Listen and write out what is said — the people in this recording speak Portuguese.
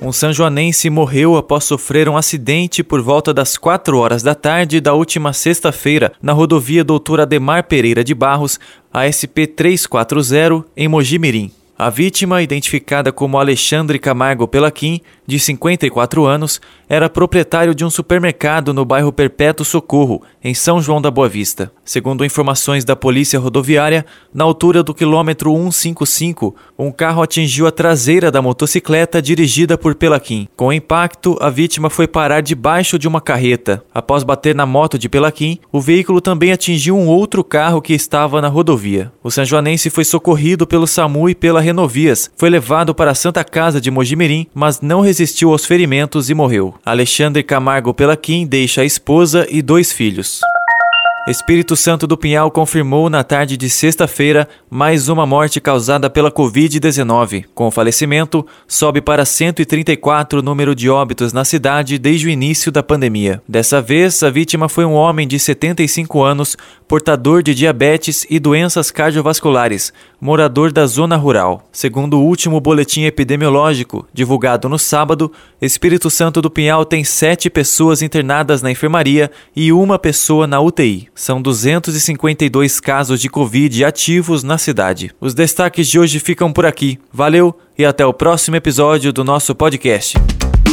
Um sanjoanense morreu após sofrer um acidente por volta das 4 horas da tarde da última sexta-feira na rodovia Doutor Ademar Pereira de Barros, ASP 340, em Mojimirim. A vítima, identificada como Alexandre Camargo Pelaquim, de 54 anos, era proprietário de um supermercado no bairro Perpétuo Socorro, em São João da Boa Vista. Segundo informações da Polícia Rodoviária, na altura do quilômetro 155, um carro atingiu a traseira da motocicleta dirigida por Pelaquim. Com o impacto, a vítima foi parar debaixo de uma carreta. Após bater na moto de Pelaquim, o veículo também atingiu um outro carro que estava na rodovia. O sanjoanense foi socorrido pelo SAMU e pela Renovias. Foi levado para a Santa Casa de Mojimirim, mas não resistiu aos ferimentos e morreu. Alexandre Camargo Pelaquim deixa a esposa e dois filhos. Espírito Santo do Pinhal confirmou na tarde de sexta-feira mais uma morte causada pela Covid-19. Com o falecimento, sobe para 134 o número de óbitos na cidade desde o início da pandemia. Dessa vez, a vítima foi um homem de 75 anos, portador de diabetes e doenças cardiovasculares, morador da zona rural. Segundo o último boletim epidemiológico, divulgado no sábado, Espírito Santo do Pinhal tem sete pessoas internadas na enfermaria e uma pessoa na UTI. São 252 casos de Covid ativos na cidade. Os destaques de hoje ficam por aqui. Valeu e até o próximo episódio do nosso podcast.